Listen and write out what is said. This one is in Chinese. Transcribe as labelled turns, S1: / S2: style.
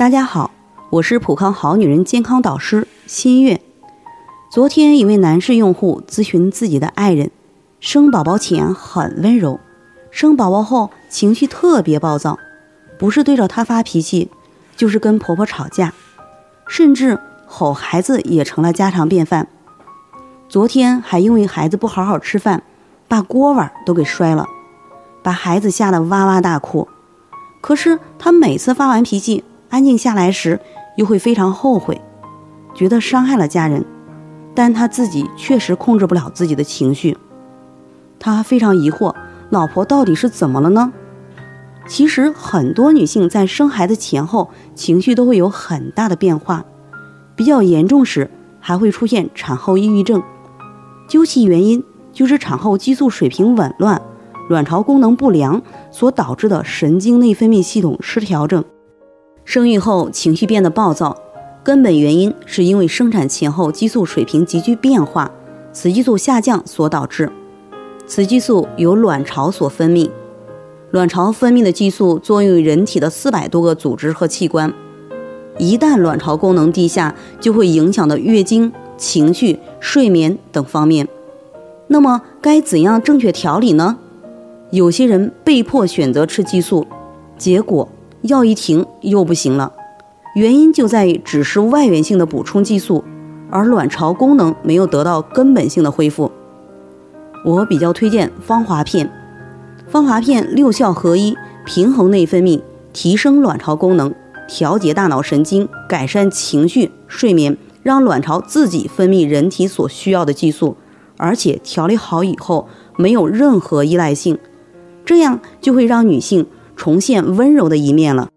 S1: 大家好，我是普康好女人健康导师新月。昨天一位男士用户咨询自己的爱人，生宝宝前很温柔，生宝宝后情绪特别暴躁，不是对着他发脾气，就是跟婆婆吵架，甚至吼孩子也成了家常便饭。昨天还因为孩子不好好吃饭，把锅碗都给摔了，把孩子吓得哇哇大哭。可是他每次发完脾气，安静下来时，又会非常后悔，觉得伤害了家人，但他自己确实控制不了自己的情绪。他非常疑惑，老婆到底是怎么了呢？其实很多女性在生孩子前后，情绪都会有很大的变化，比较严重时还会出现产后抑郁症。究其原因，就是产后激素水平紊乱、卵巢功能不良所导致的神经内分泌系统失调症。生育后情绪变得暴躁，根本原因是因为生产前后激素水平急剧变化，雌激素下降所导致。雌激素由卵巢所分泌，卵巢分泌的激素作用于人体的四百多个组织和器官，一旦卵巢功能低下，就会影响到月经、情绪、睡眠等方面。那么该怎样正确调理呢？有些人被迫选择吃激素，结果。药一停又不行了，原因就在于只是外源性的补充激素，而卵巢功能没有得到根本性的恢复。我比较推荐芳华片，芳华片六效合一，平衡内分泌，提升卵巢功能，调节大脑神经，改善情绪、睡眠，让卵巢自己分泌人体所需要的激素，而且调理好以后没有任何依赖性，这样就会让女性。重现温柔的一面了。